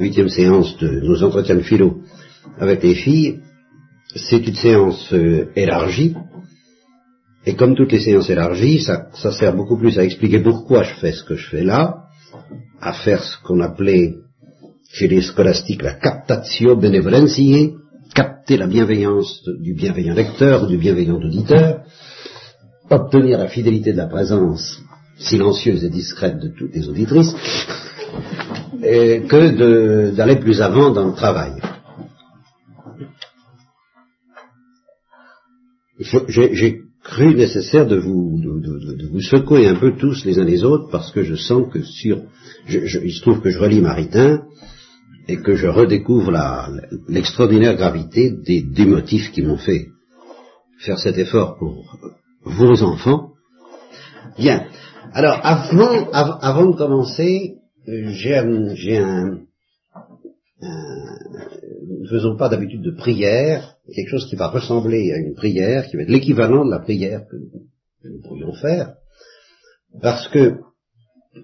huitième séance de nos entretiens de philo avec les filles, c'est une séance euh, élargie, et comme toutes les séances élargies, ça, ça, sert beaucoup plus à expliquer pourquoi je fais ce que je fais là, à faire ce qu'on appelait chez les scolastiques la captatio benevolentiae, capter la bienveillance du bienveillant lecteur du bienveillant auditeur, obtenir la fidélité de la présence silencieuse et discrète de toutes les auditrices, et que d'aller plus avant dans le travail. J'ai cru nécessaire de vous, de, vous secouer un peu tous les uns les autres parce que je sens que sur, il se trouve que je relis Maritain et que je redécouvre l'extraordinaire gravité des, motifs qui m'ont fait faire cet effort pour vos enfants. Bien. Alors, avant, avant de commencer, j'ai un, ne faisons pas d'habitude de prière, quelque chose qui va ressembler à une prière, qui va être l'équivalent de la prière que, nous pourrions faire, parce que,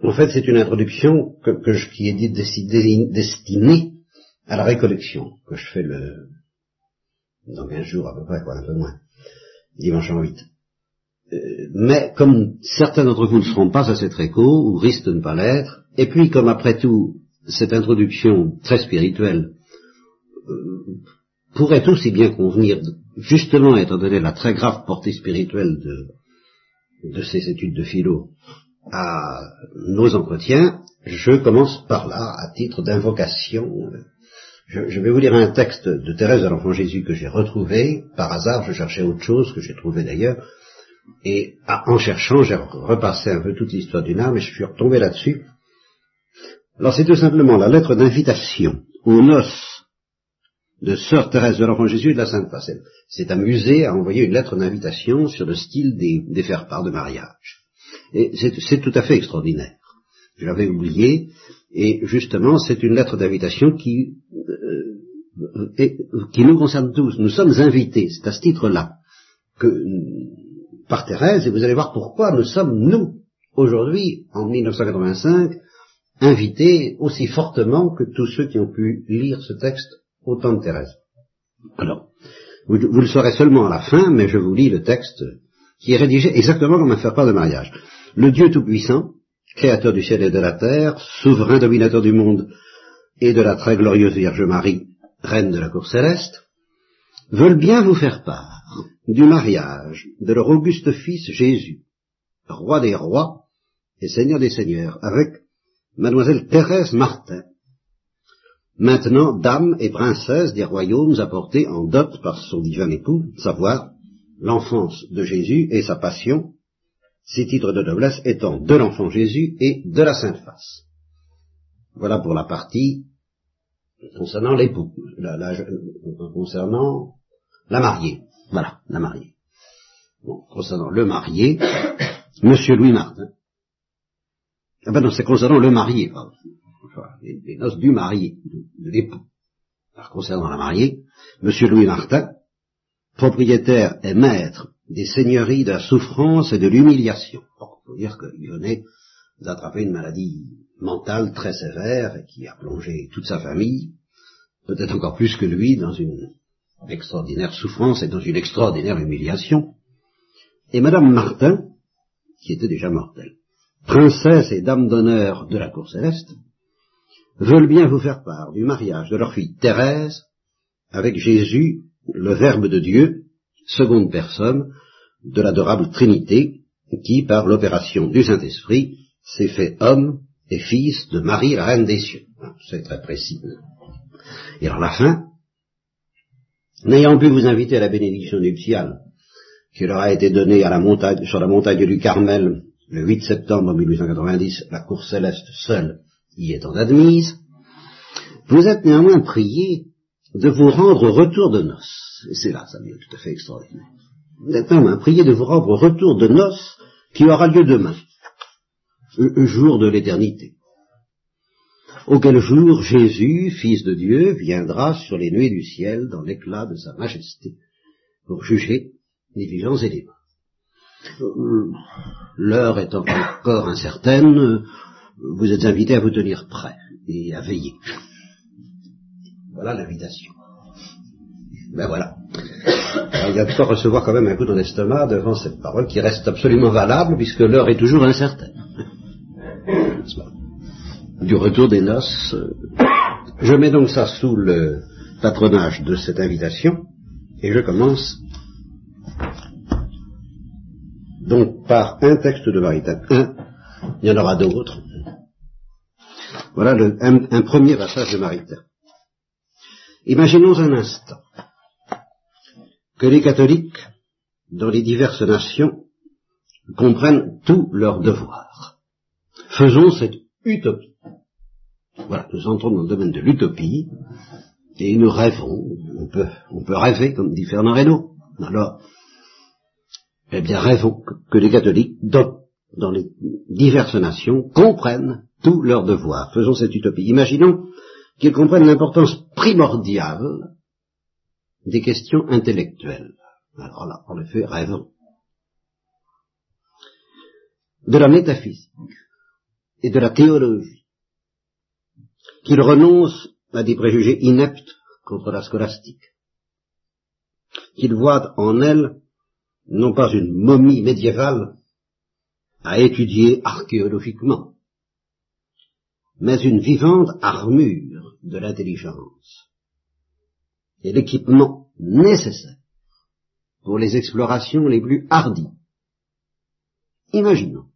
en fait, c'est une introduction que, je, qui est destinée à la récollection, que je fais le, dans 15 jours à peu près, quoi, un peu moins, dimanche en 8. Euh, mais comme certains d'entre vous ne seront pas à cette réco, ou risquent de ne pas l'être, et puis comme après tout, cette introduction très spirituelle euh, pourrait aussi bien convenir, justement étant donné la très grave portée spirituelle de, de ces études de philo, à nos entretiens, je commence par là, à titre d'invocation. Je, je, vais vous lire un texte de Thérèse de l'Enfant Jésus que j'ai retrouvé, par hasard, je cherchais autre chose, que j'ai trouvé d'ailleurs, et en cherchant, j'ai repassé un peu toute l'histoire du âme, et je suis retombé là-dessus. Alors c'est tout simplement la lettre d'invitation aux noces de Sœur Thérèse de l'Enfant Jésus et de la Sainte Face. C'est amusé à envoyer une lettre d'invitation sur le style des, des faire-part de mariage. Et c'est tout à fait extraordinaire. Je l'avais oublié, et justement, c'est une lettre d'invitation qui, euh, qui nous concerne tous. Nous sommes invités, c'est à ce titre-là, par Thérèse, et vous allez voir pourquoi nous sommes, nous, aujourd'hui, en 1985, invités aussi fortement que tous ceux qui ont pu lire ce texte au temps de Thérèse. Alors, vous, le saurez seulement à la fin, mais je vous lis le texte qui est rédigé exactement comme un faire-part de mariage. Le Dieu Tout-Puissant, créateur du ciel et de la terre, souverain dominateur du monde et de la très glorieuse Vierge Marie, reine de la cour céleste, veulent bien vous faire part du mariage de leur auguste fils Jésus, roi des rois et seigneur des seigneurs, avec mademoiselle Thérèse Martin, maintenant dame et princesse des royaumes apportés en dot par son divin époux, savoir l'enfance de Jésus et sa passion, ces titres de noblesse étant de l'enfant Jésus et de la Sainte Face. Voilà pour la partie concernant l'époux, concernant la mariée. Voilà, la mariée. concernant le marié, Monsieur Louis Martin, ah ben non, c'est concernant le marié, pardon. les, noces du marié, de, l'époux. Alors concernant la mariée, Monsieur Louis Martin, propriétaire et maître des seigneuries de la souffrance et de l'humiliation. Il faut dire qu'il venait d'attraper une maladie mentale très sévère et qui a plongé toute sa famille, peut-être encore plus que lui, dans une extraordinaire souffrance et dans une extraordinaire humiliation. Et Madame Martin, qui était déjà mortelle, princesse et dame d'honneur de la cour céleste, veulent bien vous faire part du mariage de leur fille Thérèse avec Jésus, le Verbe de Dieu, seconde personne de l'adorable Trinité, qui, par l'opération du Saint-Esprit, s'est fait homme et fils de Marie, Reine des cieux. C'est très précis. Et alors la fin, n'ayant pu vous inviter à la bénédiction nuptiale, qui leur a été donnée sur la montagne du Carmel le 8 septembre 1890, la cour céleste seule y étant admise, vous êtes néanmoins prié de vous rendre au retour de noces. Et c'est là, ça devient tout à fait extraordinaire. Vous êtes néanmoins prié de vous rendre au retour de noces qui aura lieu demain, le jour de l'éternité. Auquel jour Jésus, Fils de Dieu, viendra sur les nuées du ciel dans l'éclat de sa majesté pour juger les vivants et les morts. L'heure étant encore incertaine, vous êtes invité à vous tenir prêt et à veiller. Voilà l'invitation. Ben voilà. il y a de quoi recevoir quand même un coup dans l'estomac devant cette parole qui reste absolument valable puisque l'heure est toujours incertaine. Du retour des noces. Euh, je mets donc ça sous le patronage de cette invitation et je commence donc par un texte de Maritain. Un, il y en aura d'autres. Voilà un, premier passage de Maritain. Imaginons un instant que les catholiques, dans les diverses nations, comprennent tous leurs devoirs. Faisons cette utopie. Voilà, nous entrons dans le domaine de l'utopie, et nous rêvons, on peut, rêver, comme dit Fernand Reynaud. Alors, eh bien, rêvons que les catholiques, dans, dans les diverses nations, comprennent tous leurs devoirs. Faisons cette utopie. Imaginons qu'ils comprennent l'importance primordiale des questions intellectuelles. Alors là, en effet, rêvons. De la métaphysique et de la théologie, qu'ils renoncent à des préjugés ineptes contre la scolastique, qu'ils voient en elle non pas une momie médiévale à étudier archéologiquement, mais une vivante armure de l'intelligence et l'équipement nécessaire pour les explorations les plus hardies. Imaginons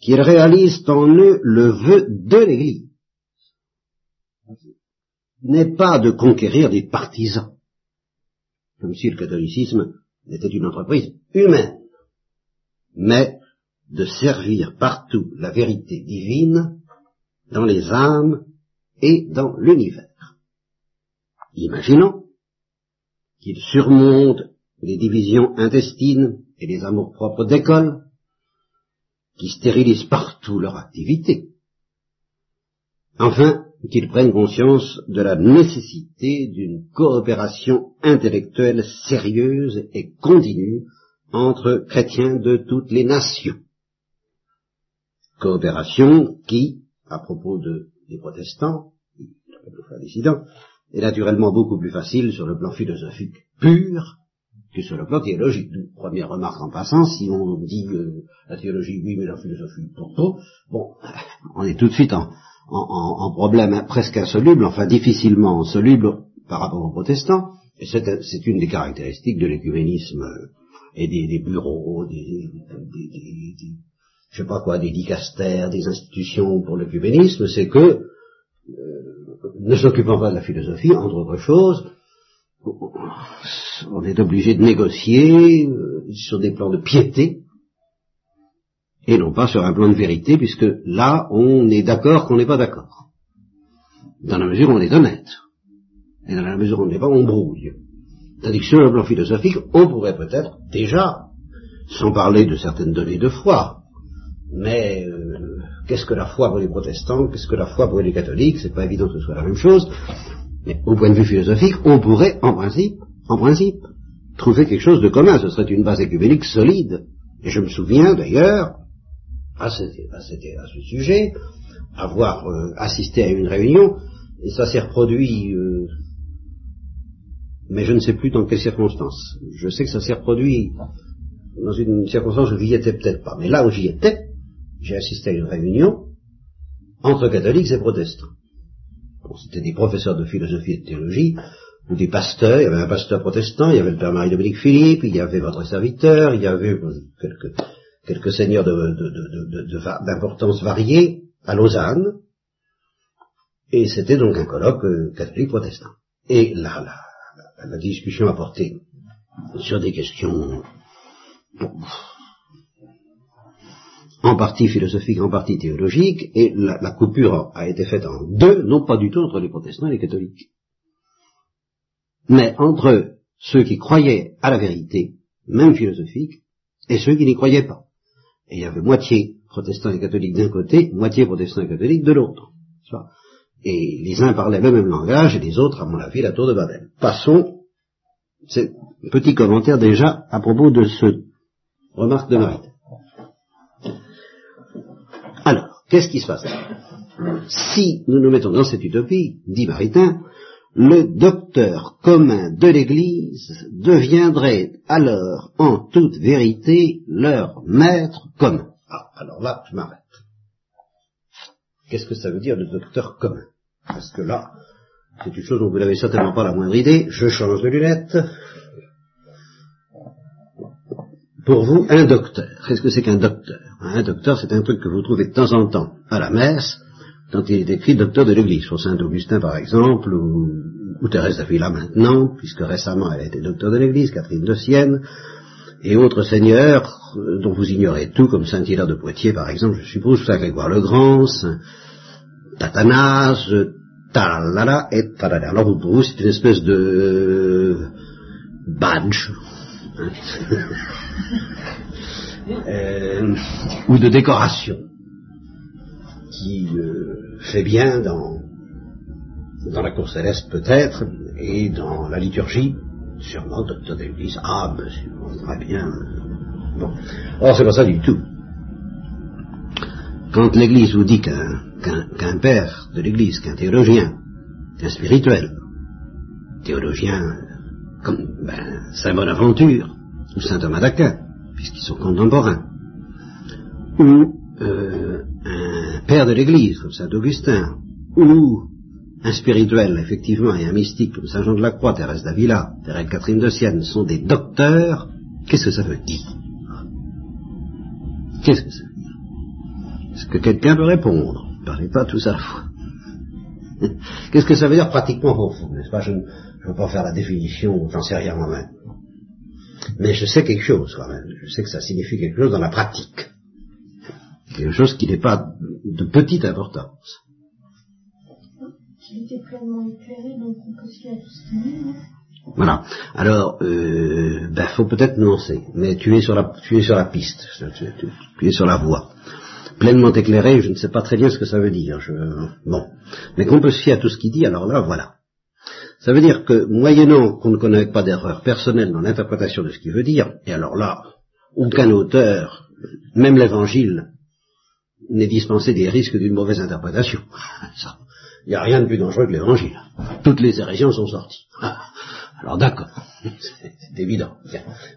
qu'ils réalisent en eux le vœu de l'Église, n'est pas de conquérir des partisans, comme si le catholicisme était une entreprise humaine, mais de servir partout la vérité divine dans les âmes et dans l'univers. Imaginons qu'il surmonte les divisions intestines et les amours-propres d'école, qui stérilisent partout leur activité. Enfin, qu'ils prennent conscience de la nécessité d'une coopération intellectuelle sérieuse et continue entre chrétiens de toutes les nations. Coopération qui, à propos de, des protestants, dissidents, est naturellement beaucoup plus facile sur le plan philosophique pur que sur le plan théologique. Première remarque en passant, si on dit euh, la théologie oui, mais la philosophie pour bon, on est tout de suite en, en, problème presque insoluble, enfin difficilement soluble par rapport aux protestants, et c'est une des caractéristiques de l'écuménisme et des, bureaux, des, des, je sais pas quoi, des dicastères, des institutions pour l'écuménisme, c'est que, euh, ne s'occupant pas de la philosophie, entre autres choses, on est obligé de négocier euh, sur des plans de piété, et non pas sur un plan de vérité, puisque là, on est d'accord qu'on n'est pas d'accord. Dans la mesure où on est honnête. Et dans la mesure où on n'est pas, on brouille. Tandis que sur le plan philosophique, on pourrait peut-être déjà, sans parler de certaines données de foi, mais euh, qu'est-ce que la foi pour les protestants, qu'est-ce que la foi pour les catholiques, c'est pas évident que ce soit la même chose, mais au point de vue philosophique, on pourrait, en principe, en principe, trouver quelque chose de commun, ce serait une base écuménique solide. Et je me souviens d'ailleurs, à, ce, à, ce sujet, avoir euh, assisté à une réunion, et ça s'est reproduit, euh, mais je ne sais plus dans quelles circonstances. Je sais que ça s'est reproduit dans une circonstance où j'y étais peut-être pas, mais là où j'y étais, j'ai assisté à une réunion entre catholiques et protestants. C'était des professeurs de philosophie et de théologie, ou des pasteurs, il y avait un pasteur protestant, il y avait le père Marie-Dominique Philippe, il y avait votre serviteur, il y avait euh, quelques quelques seigneurs d'importance variée à Lausanne, et c'était donc un colloque euh, catholique protestant. Et là, la, la, discussion a porté sur des questions en partie philosophiques, en partie théologiques, et la, la, coupure a été faite en deux, non pas du tout entre les protestants et les catholiques, mais entre ceux qui croyaient à la vérité, même philosophique, et ceux qui n'y croyaient pas. Et il y avait moitié protestants et catholiques d'un côté, moitié protestants et catholiques de l'autre. Et les uns parlaient le même langage et les autres, à mon avis, la tour de Babel. Passons, c'est petit commentaire déjà à propos de ce remarque de Marie. Alors, qu'est-ce qui se passe? Si nous nous mettons dans cette utopie, dit Maritain, le docteur commun de l'Église deviendrait alors en toute vérité leur maître commun. Ah, alors là, je m'arrête. Qu'est-ce que ça veut dire le docteur commun? Parce que là, c'est une chose dont vous n'avez certainement pas la moindre idée. Je change de lunettes. Pour vous, un docteur. Qu'est-ce que c'est qu'un docteur? Un docteur, c'est un truc que vous trouvez de temps en temps à la messe, quand il est écrit docteur de l'Église, sur Saint-Augustin par exemple, ou, ou Thérèse d'Avila maintenant, puisque récemment elle a été docteur de l'Église, Catherine de Sienne, et autres seigneurs euh, dont vous ignorez tout, comme Saint-Hilaire de Poitiers par exemple, je suppose, Saint Grégoire le Grand, Saint Tathanas, talala et talala. Alors pour vous, c'est une espèce de badge, hein, euh, ou de décoration qui euh, fait bien dans, dans la cour céleste peut-être, et dans la liturgie, sûrement docteur d'église, ah c'est très bien. Bon. Or c'est pas ça du tout. Quand l'église vous dit qu'un père de l'église, qu'un théologien, qu'un spirituel, théologien comme ben, Saint Bonaventure ou Saint Thomas d'Aquin, puisqu'ils sont contemporains, ou euh, père de l'Église comme Saint Augustin, ou un spirituel, effectivement, et un mystique comme Saint Jean de la Croix, Thérèse d'Avila, Thérèse Catherine de Sienne, sont des docteurs, qu'est-ce que ça veut dire? Qu'est-ce que ça veut dire? Est-ce que quelqu'un peut répondre? Ne parlez pas tous à la fois. Qu'est-ce que ça veut dire pratiquement pour n'est-ce pas? Je ne veux pas faire la définition, j'en sais rien moi-même. Mais je sais quelque chose quand même. Je sais que ça signifie quelque chose dans la pratique quelque chose qui n'est pas de petite importance. Voilà. Alors, euh, ben, faut peut-être nuancer, mais tu es sur la, tu es sur la piste, tu, es sur la voie. Pleinement éclairé, je ne sais pas très bien ce que ça veut dire. Je, bon, mais qu'on peut se fier à tout ce qu'il dit, alors là, voilà. Ça veut dire que, moyennant qu'on ne connaît pas d'erreur personnelle dans l'interprétation de ce qu'il veut dire, et alors là, aucun auteur, même l'Évangile, n'est dispensé des risques d'une mauvaise interprétation. Il n'y a rien de plus dangereux que l'évangile. Toutes les hérésions sont sorties. Alors d'accord, c'est évident.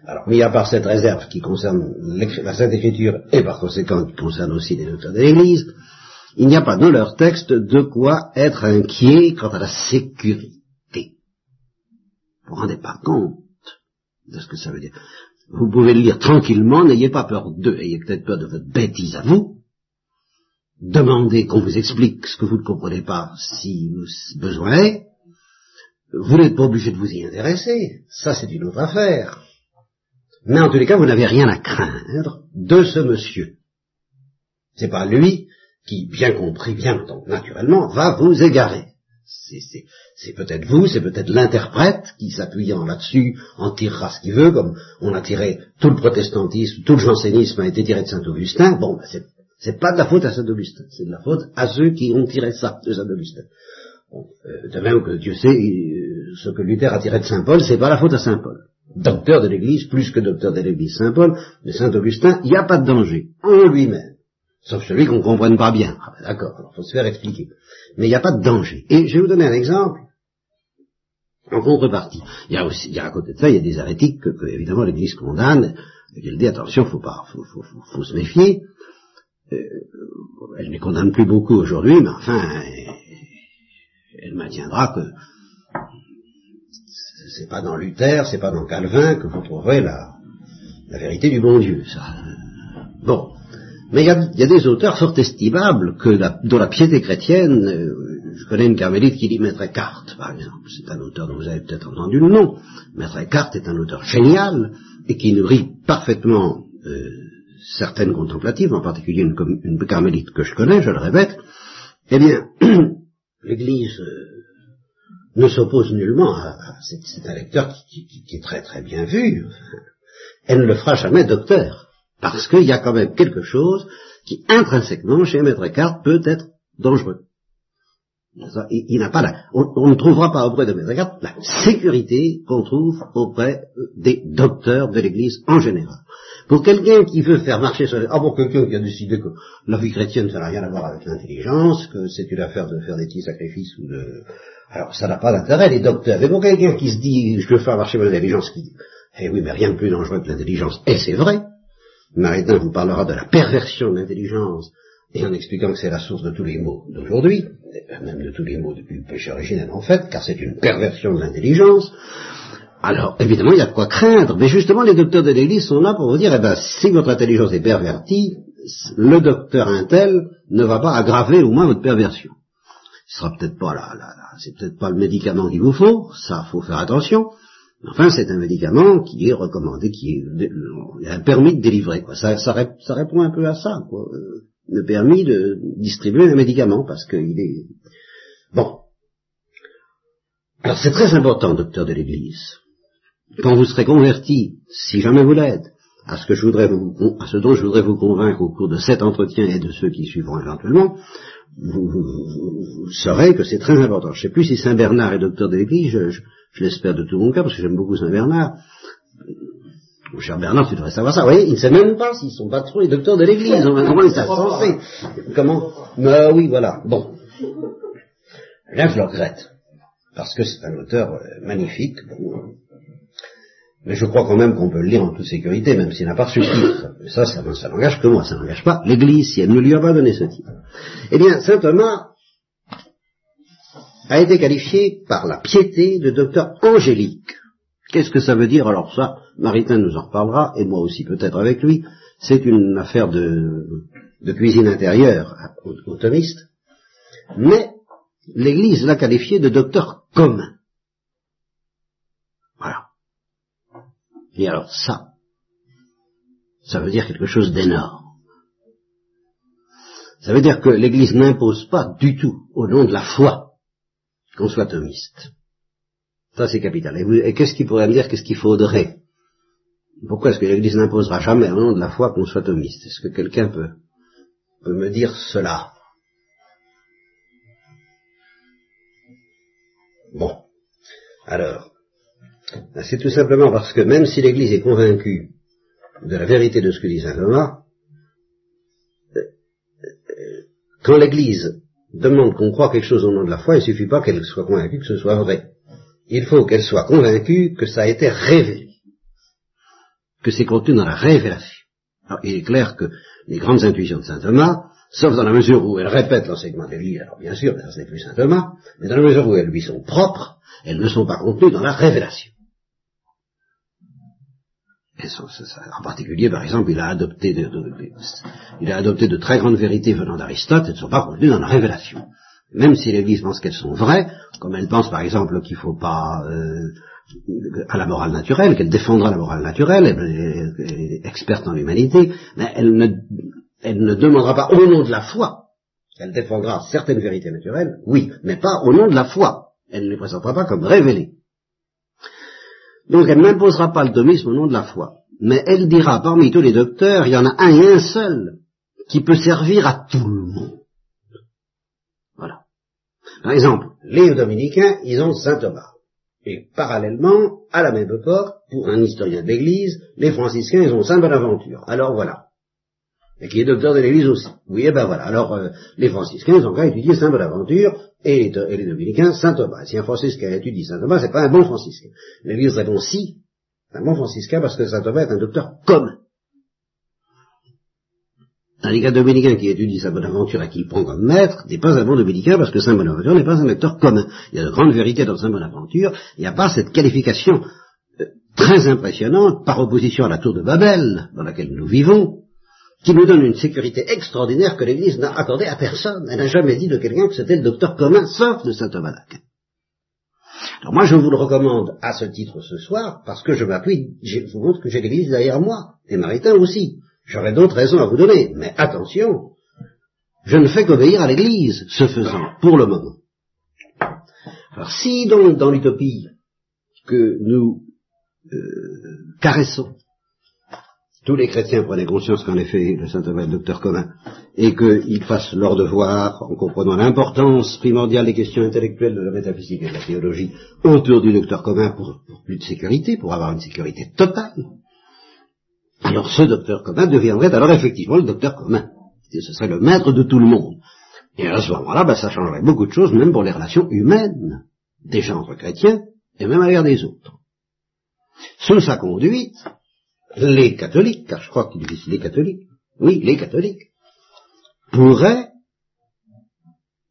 Alors, mis à part cette réserve qui concerne la Sainte Écriture et par conséquent qui concerne aussi les docteurs de l'Église, il n'y a pas dans leur texte de quoi être inquiet quant à la sécurité. Vous vous rendez pas compte de ce que ça veut dire. Vous pouvez le lire tranquillement, n'ayez pas peur d'eux, ayez peut-être peur de votre bêtise à vous, demandez qu'on vous explique ce que vous ne comprenez pas si besoin est, vous n'êtes pas obligé de vous y intéresser, ça c'est une autre affaire. Mais en tous les cas, vous n'avez rien à craindre de ce monsieur. C'est pas lui qui, bien compris, bien naturellement, va vous égarer. C'est peut-être vous, c'est peut-être l'interprète qui, s'appuyant là-dessus, en tirera ce qu'il veut, comme on a tiré tout le protestantisme, tout le jansénisme a été tiré de Saint-Augustin. Bon, ben, c'est c'est pas de la faute à Saint Augustin, c'est de la faute à ceux qui ont tiré ça de Saint Augustin. Euh, de même que Dieu sait, euh, ce que Luther a tiré de Saint Paul, c'est pas la faute à Saint Paul. Docteur de l'Église, plus que docteur de l'Église, Saint Paul, mais Saint Augustin, il n'y a pas de danger en lui-même, sauf celui qu'on ne comprenne pas bien. Ah ben d'accord, alors faut se faire expliquer. Mais il n'y a pas de danger. Et je vais vous donner un exemple. En contrepartie, il y a aussi, y a à côté de ça, il y a des hérétiques que, évidemment l'Église condamne, et qu'elle dit attention, faut pas, faut, faut, faut se méfier. Euh, elle ne les condamne plus beaucoup aujourd'hui, mais enfin, elle maintiendra que c'est pas dans Luther, c'est pas dans Calvin que vous trouverez la, vérité du bon Dieu, ça. Bon. Mais il y a, des auteurs fort estimables que dont la piété chrétienne, euh, je connais une carmélite qui dit Maître Eckhart, par exemple, c'est un auteur dont vous avez peut-être entendu le nom. Maître Eckhart est un auteur génial et qui nourrit parfaitement euh, certaines contemplatives, en particulier une, carmélite que je connais, je le répète, eh bien, l'Église euh, ne s'oppose nullement à, c'est un lecteur qui, est très très bien vu, elle ne le fera jamais docteur, parce qu'il y a quand même quelque chose qui intrinsèquement chez Maître Eckhart peut être dangereux. On, ne trouvera pas auprès de Maître la sécurité qu'on trouve auprès euh, des docteurs de l'Église en général. Pour quelqu'un qui veut faire marcher sur... Ah pour quelqu'un qui a décidé que la vie chrétienne ça n'a rien à voir avec l'intelligence, que c'est une affaire de faire des petits sacrifices ou de... Alors ça n'a pas d'intérêt les docteurs. Mais pour quelqu'un qui se dit je veux faire marcher mon intelligence, qui dit Eh oui mais rien de plus dangereux que l'intelligence, et c'est vrai. Maritain vous parlera de la perversion de l'intelligence, et en expliquant que c'est la source de tous les maux d'aujourd'hui, même de tous les maux depuis le péché originel en fait, car c'est une perversion de l'intelligence, alors évidemment il y a de quoi craindre, mais justement les docteurs de l'Église sont là pour vous dire, eh ben, si votre intelligence est pervertie, le docteur Intel ne va pas aggraver au moins votre perversion. Ce sera peut-être pas là, là, c'est peut-être pas le médicament qu'il vous faut, ça faut faire attention, Enfin, c'est un médicament qui est recommandé, qui est, a un permis de délivrer. Quoi. Ça, ça, répond un peu à ça. Quoi. Euh, le permis de distribuer un médicament, parce qu'il est... Bon. Alors c'est très important, docteur de l'Église. Quand vous serez converti, si jamais vous l'êtes, à ce que je voudrais vous, à ce dont je voudrais vous convaincre au cours de cet entretien et de ceux qui suivront éventuellement, vous, saurez que c'est très important. Je ne sais plus si Saint Bernard est docteur de l'Église, je, l'espère de tout mon cœur, parce que j'aime beaucoup Saint Bernard. Mon cher Bernard, tu devrais savoir ça. Vous voyez, il ne sait même pas s'ils sont pas trop les docteurs de l'Église. Comment ils censés Comment? Mais oui, voilà. Bon. Là, je le regrette. Parce que c'est un auteur euh, magnifique. Mais je crois quand même qu'on peut le lire en toute sécurité, même s'il n'a pas reçu le ça, ça, ça n'engage que moi, ça n'engage pas l'Église, si elle ne lui a pas donné ce titre. Eh bien, saint Thomas a été qualifié par la piété de docteur angélique. Qu'est-ce que ça veut dire? Alors ça, Maritain nous en reparlera, et moi aussi peut-être avec lui. C'est une affaire de, cuisine intérieure au, thomiste. Mais l'Église l'a qualifié de docteur commun. Voilà. Et alors ça, ça veut dire quelque chose d'énorme. Ça veut dire que l'Église n'impose pas du tout, au nom de la foi, qu'on soit thomiste. Ça, c'est capital. Et, qu'est-ce qu'il pourrait me dire Qu'est-ce qu'il faudrait? Pourquoi est-ce que l'Église n'imposera jamais au nom de la foi qu'on soit thomiste? Est-ce que quelqu'un peut, peut me dire cela? Bon. Alors, c'est tout simplement parce que même si l'Église est convaincue de la vérité de ce que dit Saint Thomas, quand l'Église demande qu'on croit quelque chose au nom de la foi, il ne suffit pas qu'elle soit convaincue que ce soit vrai. Il faut qu'elle soit convaincue que ça a été révélé, que c'est contenu dans la révélation. Alors, il est clair que les grandes intuitions de saint Thomas, sauf dans la mesure où elles répètent l'enseignement de l'Église, alors bien sûr, ce n'est plus saint Thomas, mais dans la mesure où elles lui sont propres, elles ne sont pas contenues dans la révélation. En particulier, par exemple, il a adopté de, très grandes vérités venant d'Aristote, elles ne sont pas contenues dans la révélation. Même si l'Église pense qu'elles sont vraies, comme elle pense par exemple qu'il ne faut pas euh, à la morale naturelle, qu'elle défendra la morale naturelle, elle est experte en l'humanité, mais elle ne demandera pas au nom de la foi. Elle défendra certaines vérités naturelles, oui, mais pas au nom de la foi. Elle ne les présentera pas comme révélées. Donc elle n'imposera pas le thomisme au nom de la foi. Mais elle dira, parmi tous les docteurs, il y en a un et un seul qui peut servir à tout le monde. Voilà. Par exemple, les dominicains, ils ont Saint Thomas. Et parallèlement, à la même époque, pour un historien de l'Église, les franciscains, ils ont Saint Bonaventure. Alors voilà. Et qui est docteur de l'Église aussi. Oui, et eh ben voilà. Alors, euh, les franciscains, ont qu'à étudier Saint Bonaventure, et les, dominicains, Saint Thomas. Si un franciscain étudie Saint Thomas, c'est pas un bon franciscain. L'Église répond si, c'est un bon franciscain parce que Saint Thomas est un docteur commun. Tandis qu'un dominicain qui étudie Saint Bonaventure et qui le prend comme maître n'est pas un bon dominicain parce que Saint Bonaventure n'est pas un docteur commun. Il y a de grandes vérités dans Saint Bonaventure, il n'y a pas cette qualification euh, très impressionnante par opposition à la tour de Babel dans laquelle nous vivons, qui nous donne une sécurité extraordinaire que l'Église n'a accordée à personne. Elle n'a jamais dit de quelqu'un que c'était le docteur commun, sauf de saint Thomas d'Aquin. Alors moi, je vous le recommande à ce titre ce soir, parce que je m'appuie, je vous montre que j'ai l'Église derrière moi, et Maritain aussi. J'aurais d'autres raisons à vous donner, mais attention, je ne fais qu'obéir à l'Église, ce faisant, pour le moment. Alors si donc dans l'utopie que nous euh, caressons, tous les chrétiens prenaient conscience qu'en effet le saint Thomas est le docteur commun, et qu'ils fassent leur devoir en comprenant l'importance primordiale des questions intellectuelles de la métaphysique et de la théologie autour du docteur commun pour, plus de sécurité, pour avoir une sécurité totale, alors ce docteur commun deviendrait alors effectivement le docteur commun. Ce serait le maître de tout le monde. Et à ce moment-là, ben, ça changerait beaucoup de choses, même pour les relations humaines, déjà entre chrétiens, et même à l'égard des autres. Sous sa conduite, les catholiques, car je crois qu'il les catholiques, oui, les catholiques, pourraient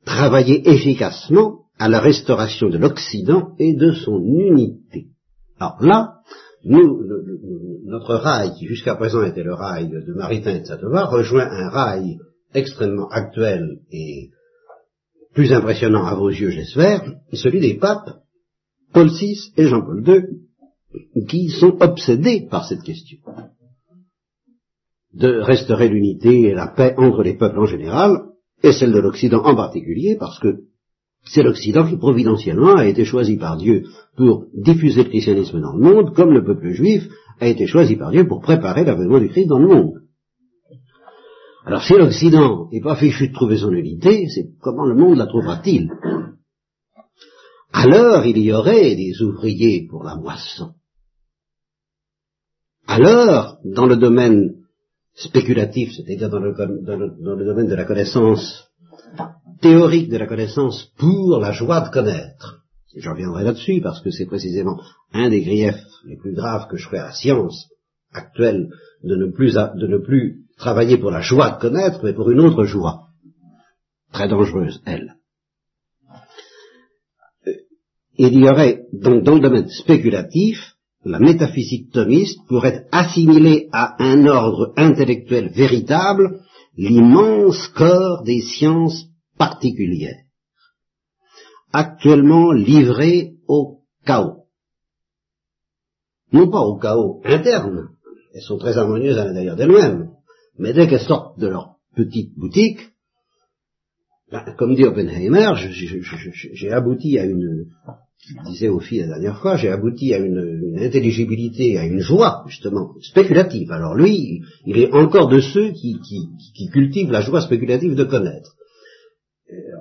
travailler efficacement à la restauration de l'Occident et de son unité. Alors là, nous, notre rail, qui jusqu'à présent était le rail de Maritain et de Satova, rejoint un rail extrêmement actuel et plus impressionnant à vos yeux, j'espère, celui des papes Paul VI et Jean-Paul II, qui sont obsédés par cette question de restaurer l'unité et la paix entre les peuples en général, et celle de l'Occident en particulier, parce que c'est l'Occident qui providentiellement a été choisi par Dieu pour diffuser le christianisme dans le monde, comme le peuple juif a été choisi par Dieu pour préparer l'avènement du Christ dans le monde. Alors si l'Occident n'est pas fichu de trouver son unité, c'est comment le monde la trouvera-t-il? Alors il y aurait des ouvriers pour la moisson. Alors, dans le domaine spéculatif, c'est-à-dire dans le, domaine de la connaissance théorique de la connaissance pour la joie de connaître. Je reviendrai là-dessus parce que c'est précisément un des griefs les plus graves que je fais à la science actuelle de ne plus, de ne plus travailler pour la joie de connaître, mais pour une autre joie, très dangereuse, elle. Euh, il y aurait donc dans le domaine spéculatif, la métaphysique thomiste pourrait assimiler à un ordre intellectuel véritable l'immense corps des sciences particulière, actuellement livrée au chaos. Non pas au chaos interne, elles sont très harmonieuses à l'intérieur d'elles-mêmes, mais dès qu'elles sortent de leur petite boutique, ben, comme dit Oppenheimer, j'ai abouti à une, je disais aux filles la dernière fois, j'ai abouti à une, intelligibilité, à une joie, justement, spéculative. Alors lui, il est encore de ceux qui, qui cultivent la joie spéculative de connaître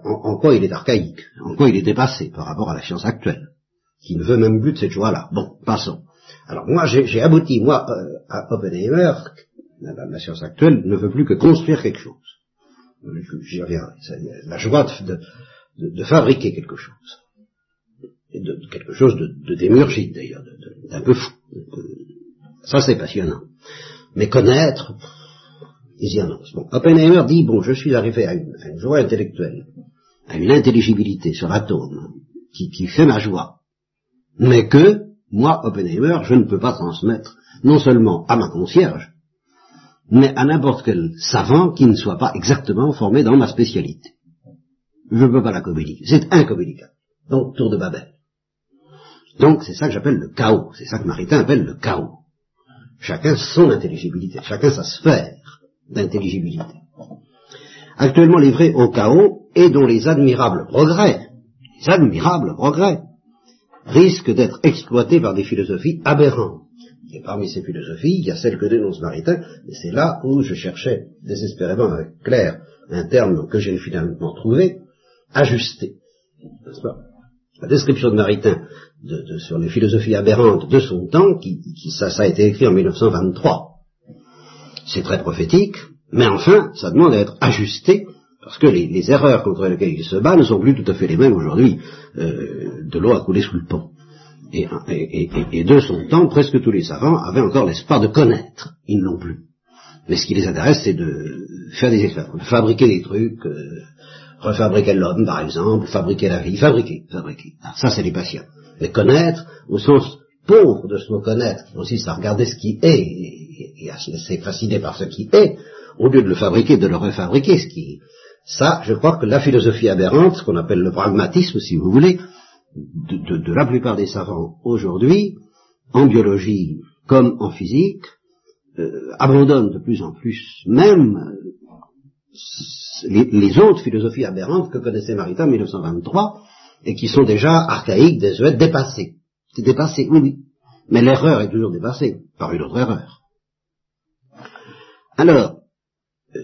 en, quoi il est archaïque, en quoi il est dépassé par rapport à la science actuelle, qui ne veut même plus de cette joie-là. Bon, passons. Alors moi, j'ai abouti, moi, euh, à Oppenheimer, la, science actuelle ne veut plus que construire quelque chose. J'y reviendrai. La joie de, fabriquer quelque chose. De, quelque chose de, démurgique d'ailleurs, d'un peu fou. Ça c'est passionnant. Mais connaître, ils y annoncent. Bon, Oppenheimer dit, bon, je suis arrivé à une, joie intellectuelle, à une intelligibilité sur l'atome, qui, qui fait ma joie, mais que, moi, Oppenheimer, je ne peux pas transmettre, non seulement à ma concierge, mais à n'importe quel savant qui ne soit pas exactement formé dans ma spécialité. Je ne peux pas la communiquer. C'est incommunicable. Donc, tour de Babel. Donc, c'est ça que j'appelle le chaos. C'est ça que Maritain appelle le chaos. Chacun son intelligibilité, chacun sa sphère d'intelligibilité. Actuellement livré au chaos et dont les admirables progrès, les admirables progrès, risquent d'être exploités par des philosophies aberrantes. Et parmi ces philosophies, il y a celle que dénonce Maritain, et c'est là où je cherchais désespérément avec Claire un terme que j'ai finalement trouvé, ajusté. La description de Maritain de, sur les philosophies aberrantes de son temps, qui, ça, ça a été écrit en 1923, c'est très prophétique, mais enfin, ça demande à être ajusté, parce que les, erreurs contre lesquelles il se bat ne sont plus tout à fait les mêmes aujourd'hui. Euh, de l'eau a coulé sous le pont. Et, de son temps, presque tous les savants avaient encore l'espoir de connaître. Ils n'ont plus. Mais ce qui les intéresse, c'est de faire des expériences, de fabriquer des trucs, euh, refabriquer l'homme, par exemple, fabriquer la vie, fabriquer, fabriquer. Ça, c'est les patients. Mais connaître, au sens pauvre de mot connaître, consiste à regarder ce qui est et à se laisser fasciner par ce qui est, au lieu de le fabriquer, de le refabriquer, ce qui ça, je crois que la philosophie aberrante, ce qu'on appelle le pragmatisme, si vous voulez, de, la plupart des savants aujourd'hui, en biologie comme en physique, euh, abandonne de plus en plus même euh, les, autres philosophies aberrantes que connaissait Maritain en 1923 et qui sont déjà archaïques, désuètes, dépassées. C'est dépassé, oui, oui. Mais l'erreur est toujours dépassée par une autre erreur. Alors, euh,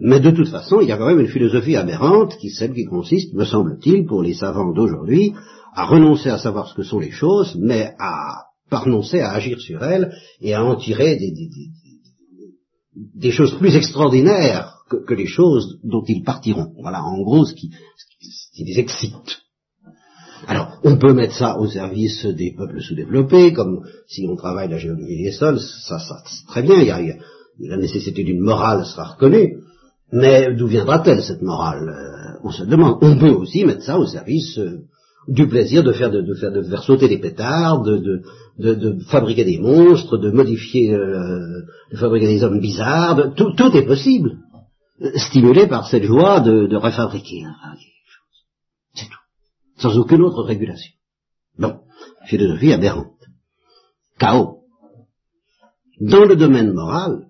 mais de toute façon, il y a quand même une philosophie aberrante qui celle qui consiste, me semble-t-il, pour les savants d'aujourd'hui, à renoncer à savoir ce que sont les choses, mais à renoncer à agir sur elles et à en tirer des, des, des choses plus extraordinaires que, les choses dont ils partiront. Voilà, en gros, ce qui, ce qui les excite. Alors, on peut mettre ça au service des peuples sous-développés, comme si on travaille la géologie des sols, ça, ça c'est très bien, il y, a, la nécessité d'une morale sera reconnue, mais d'où viendra-t-elle cette morale euh, On se demande. On peut aussi mettre ça au service euh, du plaisir de faire, de, faire, de faire sauter des pétards, de, de, fabriquer des monstres, de modifier, euh, de fabriquer des hommes bizarres, tout, est possible stimulé par cette joie de, de refabriquer. Sans aucune autre régulation. Bon, philosophie aberrante. Chaos. Dans le domaine moral,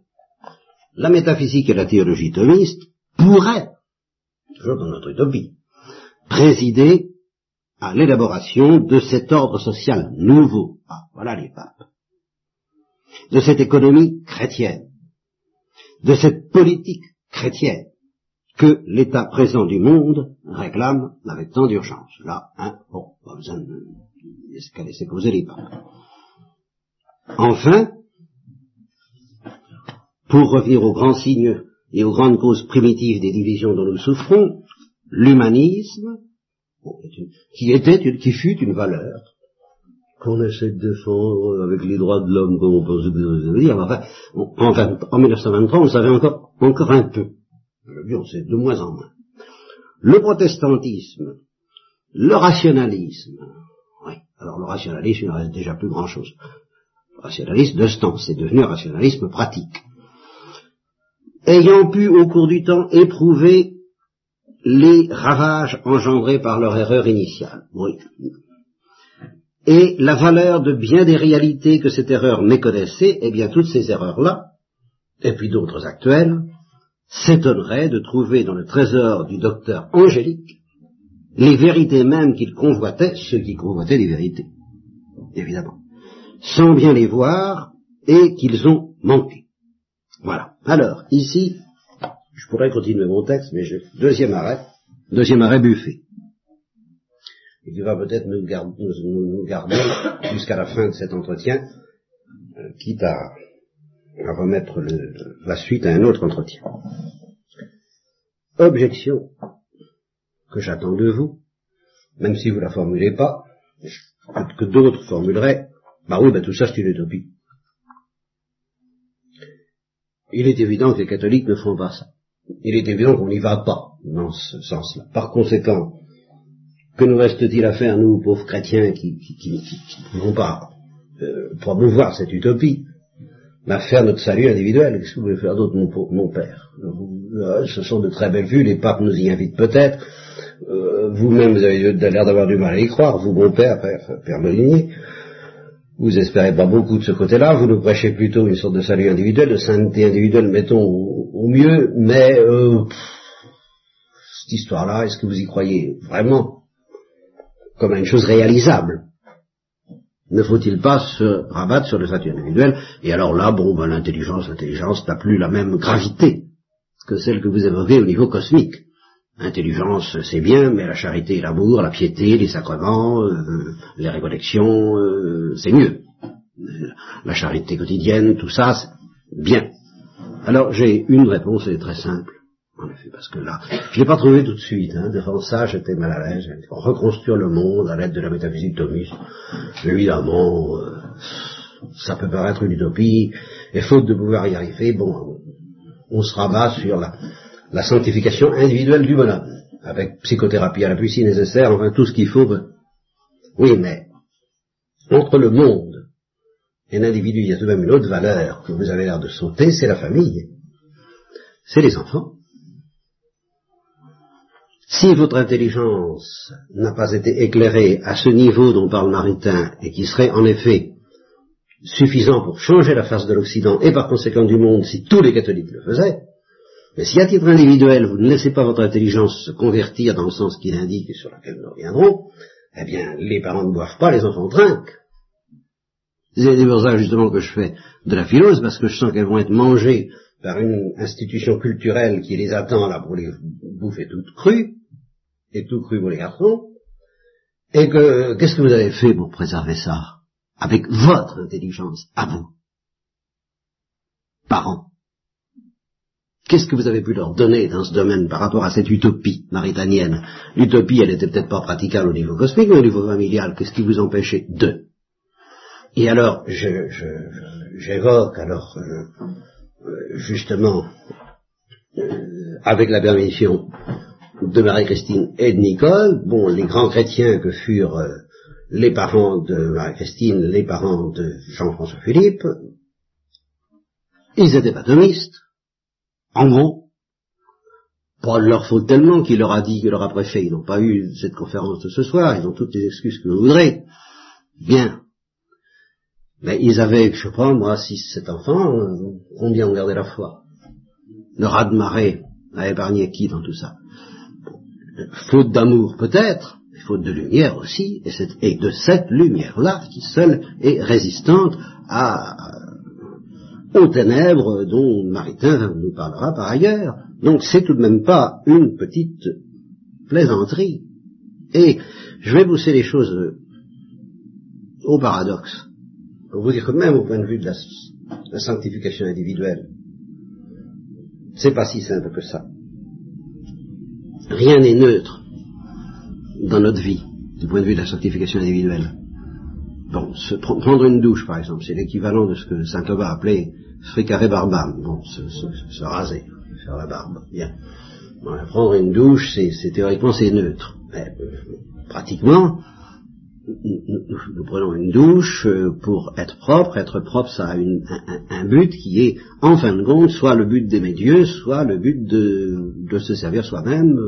la métaphysique et la théologie thomiste pourraient, toujours dans notre utopie, présider à l'élaboration de cet ordre social nouveau. Ah, voilà les papes. De cette économie chrétienne, de cette politique chrétienne que l'état présent du monde réclame avec tant d'urgence. Là, hein, bon, pas besoin laisser poser les papes. Enfin, pour revenir aux grands signes et aux grandes causes primitives des divisions dont nous souffrons, l'humanisme, qui était, qui fut une valeur qu'on essaie de défendre avec les droits de l'homme, comme on pense dire. Enfin, en, en 1923, on savait encore, encore un peu. On sait de moins en moins. Le protestantisme, le rationalisme, oui, alors le rationalisme, il ne reste déjà plus grand-chose. Le rationalisme de ce temps, c'est devenu un rationalisme pratique. Ayant pu, au cours du temps, éprouver les ravages engendrés par leur erreur initiale. Oui, et la valeur de bien des réalités que cette erreur méconnaissait, eh bien toutes ces erreurs-là, et puis d'autres actuelles, s'étonneraient de trouver dans le trésor du docteur angélique les vérités mêmes qu'il convoitait, ceux qui convoitaient les vérités, évidemment, sans bien les voir et qu'ils ont manqué. Voilà. Alors, ici, je pourrais continuer mon texte, mais je, deuxième arrêt, deuxième arrêt buffet et qui va peut-être nous, garder jusqu'à la fin de cet entretien, euh, quitte à, remettre la suite à un autre entretien. Objection que j'attends de vous, même si vous la formulez pas, que, d'autres formuleraient, bah oui, bah tout ça c'est une utopie. Il est évident que les catholiques ne font pas ça. Il est évident qu'on n'y va pas dans ce sens-là. Par conséquent, que nous reste-t-il à faire, nous, pauvres chrétiens, qui, ne vont pas euh, promouvoir cette utopie À faire notre salut individuel. Qu'est-ce que vous voulez faire d'autre, mon, père? Euh, Ce sont de très belles vues, les papes nous y invitent peut-être. Euh, vous-même, vous avez l'air d'avoir du mal à y croire, vous, mon père, père, père Molinier. Vous espérez pas beaucoup de ce côté-là, vous nous prêchez plutôt une sorte de salut individuel, de sainteté individuelle, mettons au, mieux, mais cette histoire-là, est-ce que vous y croyez vraiment? Comme une chose réalisable. Ne faut-il pas se rabattre sur le statut individuel? Et alors là, bon, ben, l'intelligence, l'intelligence n'a plus la même gravité que celle que vous évoquez au niveau cosmique. Intelligence, c'est bien, mais la charité l'amour, la piété, les sacrements, euh, les récollections, euh, c'est mieux. La charité quotidienne, tout ça, c'est bien. Alors j'ai une réponse, elle très simple. En effet, parce que là, je l'ai pas trouvé tout de suite. Hein. Devant ça, j'étais mal à l'aise. Reconstruire le monde à l'aide de la métaphysique thomiste, évidemment, euh, ça peut paraître une utopie. Et faute de pouvoir y arriver, bon, on se rabat sur la, sanctification individuelle du bonhomme, avec psychothérapie à la si nécessaire, enfin tout ce qu'il faut. Ben. Oui, mais entre le monde et l'individu, il y a tout de même une autre valeur que vous avez l'air de sauter, c'est la famille. C'est les enfants. Si votre intelligence n'a pas été éclairée à ce niveau dont parle Maritain, et qui serait en effet suffisant pour changer la face de l'Occident et par conséquent du monde si tous les catholiques le faisaient, mais si à titre individuel vous ne laissez pas votre intelligence se convertir dans le sens qu'il indique et sur lequel nous reviendrons, eh bien les parents ne boivent pas, les enfants trinquent. C'est pour ça justement que je fais de la philose, parce que je sens qu'elles vont être mangées par une institution culturelle qui les attend là pour les bouffer toutes crues, et tout cru pour les garçons, et que qu'est-ce que vous avez fait pour préserver ça? Avec votre intelligence, à vous, parents. Qu'est-ce que vous avez pu leur donner dans ce domaine par rapport à cette utopie maritanienne? L'utopie, elle n'était peut-être pas praticable au niveau cosmique, mais au niveau familial, qu'est-ce qui vous empêchait de? Et alors, j'évoque alors euh, euh, justement, euh, avec la permission de Marie-Christine et de Nicole, bon, les grands chrétiens que furent les parents de Marie-Christine, les parents de Jean-François Philippe, ils étaient atomistes, en gros, pas de leur faute tellement qu'il leur a dit, qu'il leur a préfet, ils n'ont pas eu cette conférence de ce soir, ils ont toutes les excuses que vous voudrez. Bien. Mais ils avaient, je pas, moi, six, sept enfants, combien ont gardé la foi? Le rat de marée a épargné qui dans tout ça? Faute d'amour peut-être, faute de lumière aussi, et, de cette lumière-là qui seule est résistante à, aux ténèbres dont Maritain nous parlera par ailleurs. Donc c'est tout de même pas une petite plaisanterie. Et je vais pousser les choses au paradoxe, pour vous dire que même au point de vue de la, la sanctification individuelle, c'est pas si simple que ça. Rien n'est neutre dans notre vie, du point de vue de la sanctification individuelle. Bon, se, prendre une douche, par exemple, c'est l'équivalent de ce que saint Thomas appelait fricaré barbam. Bon, se, se, raser, faire la barbe. Bien. prendre une douche, c'est théoriquement c'est neutre. Mais, euh, pratiquement, nous, prenons une douche euh, pour être propre. Être propre, ça a une, un, but qui est, en fin de compte, soit le but d'aimer Dieu, soit le but de, se servir soi-même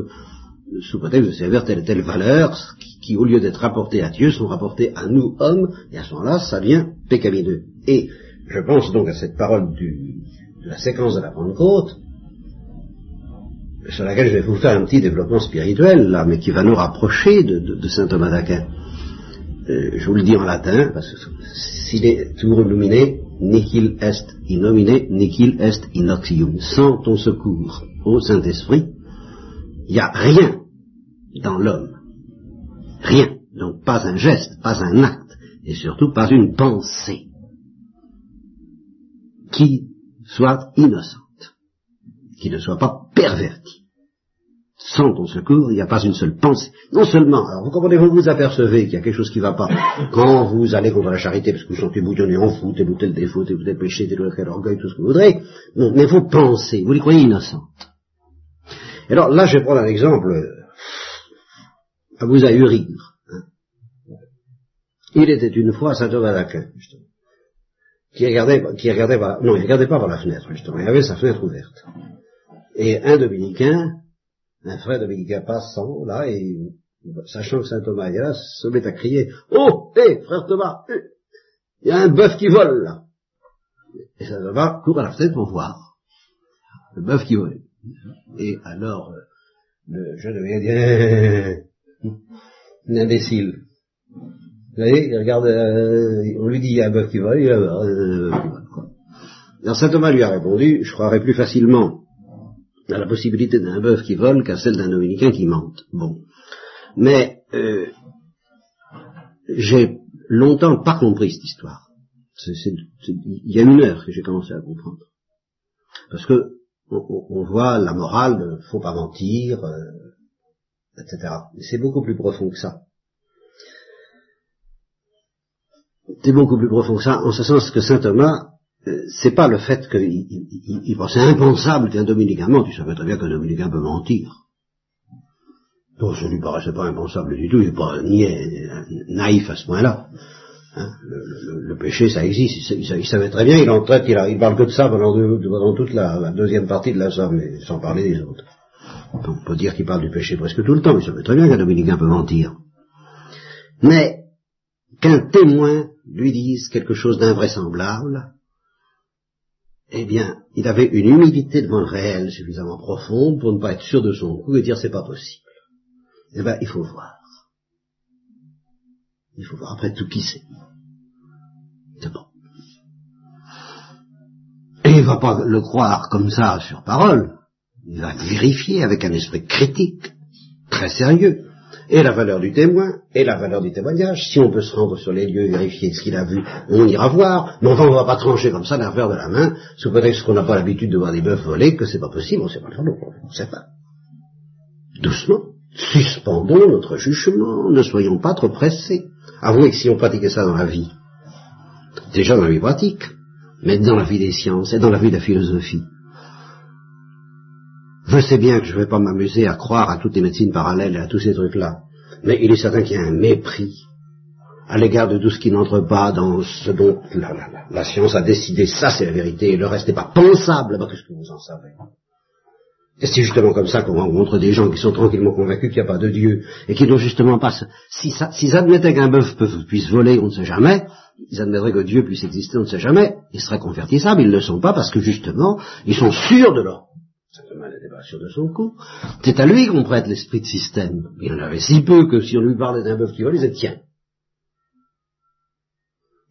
sous prétexte de servir telle et telle valeur, qui, au lieu d'être rapportées à Dieu, sont rapportées à nous, hommes, et à ce moment-là, ça devient pécamineux. Et je pense donc à cette parole de la séquence de la Pentecôte, sur laquelle je vais vous faire un petit développement spirituel, là, mais qui va nous rapprocher de, saint Thomas d'Aquin. Euh, je vous le dis en latin, parce que s'il est toujours illuminé, nihil est innomine, nihil est inoxium. Sans ton secours au Saint-Esprit, il n'y a rien dans l'homme. Rien. Donc pas un geste, pas un acte, et surtout pas une pensée qui soit innocente, qui ne soit pas pervertie. Sans ton secours, il n'y a pas une seule pensée. Non seulement, alors vous comprenez, vous vous apercevez qu'il y a quelque chose qui ne va pas quand vous allez contre la charité, parce que vous sentez bouillonner en vous, tel ou tel défaut, tel ou tel péché, tel ou tel orgueil, tout ce que vous voudrez. Non, mais vous pensez, vous les croyez innocentes. Alors là, je vais prendre un exemple à vous ahurir. Hein. Il était une fois Saint Thomas d'Aquin, justement, qui regardait, qui regardait non, il regardait pas par la fenêtre, justement, il avait sa fenêtre ouverte. Et un dominicain, un frère dominicain passant, là, et sachant que Saint Thomas est là, se met à crier, Oh, hé, frère Thomas, il y a un bœuf qui vole, là. Et Saint Thomas court à la fenêtre pour voir. Le bœuf qui vole. Et alors, euh, le jeune homme dit, un imbécile. Vous voyez, il regarde, euh, on lui dit il y a un bœuf qui vole, il y a un euh, Alors saint Thomas lui a répondu, je croirais plus facilement à la possibilité d'un bœuf qui vole qu'à celle d'un dominicain qui mente. Bon. Mais euh, j'ai longtemps pas compris cette histoire. il y a une heure que j'ai commencé à comprendre. Parce que on, voit la morale, ne faut pas mentir, etc. Mais c'est beaucoup plus profond que ça. C'est beaucoup plus profond que ça, en ce sens que saint Thomas, euh, c'est pas le fait qu'il il, pensait impensable qu'un dominicain mente, il savait très bien qu'un dominicain peut mentir. Donc ça lui paraissait pas impensable du tout, il n'est pas ni naïf à ce point-là. Hein, le, péché, ça existe. Il, savait très bien, il en traite, il, il parle que de ça pendant, toute la, deuxième partie de la somme, sans parler des autres. On peut dire qu'il parle du péché presque tout le temps, il savait très bien qu'un dominicain peut mentir. Mais qu'un témoin lui dise quelque chose d'invraisemblable, eh bien, il avait une humilité devant le réel suffisamment profonde pour ne pas être sûr de son coup et dire c'est pas possible. Eh bien, il faut voir. Il faut voir après tout qui c'est. C'est. Et il va pas le croire comme ça sur parole. Il va vérifier avec un esprit critique, très sérieux, et la valeur du témoin, et la valeur du témoignage. Si on peut se rendre sur les lieux vérifier ce qu'il a vu, on ira voir. Mais enfin, on ne va pas trancher comme ça d'un de la main, sous prétexte qu'on n'a pas l'habitude de voir des bœufs voler, que c'est pas possible, on ne sait pas le faire, on ne sait pas. Doucement, suspendons notre jugement, ne soyons pas trop pressés. Avouez que si on pratiquait ça dans la vie, déjà dans la vie pratique, mais dans la vie des sciences et dans la vie de la philosophie, je sais bien que je ne vais pas m'amuser à croire à toutes les médecines parallèles et à tous ces trucs-là, mais il est certain qu'il y a un mépris à l'égard de tout ce qui n'entre pas dans ce dont la, science a décidé, ça c'est la vérité, et le reste n'est pas pensable, bah, qu'est-ce que vous en savez. Et c'est justement comme ça qu'on rencontre des gens qui sont tranquillement convaincus qu'il n'y a pas de Dieu, et qui n'ont justement pas... S'ils si admettaient qu'un bœuf puisse voler, on ne sait jamais, ils admettraient que Dieu puisse exister, on ne sait jamais, ils seraient convertissables, ils ne le sont pas parce que justement, ils sont sûrs de leur Simplement, sûr de son coup. C'est à lui qu'on prête l'esprit de système. Il en avait si peu que si on lui parlait d'un bœuf qui vole, il disait tiens.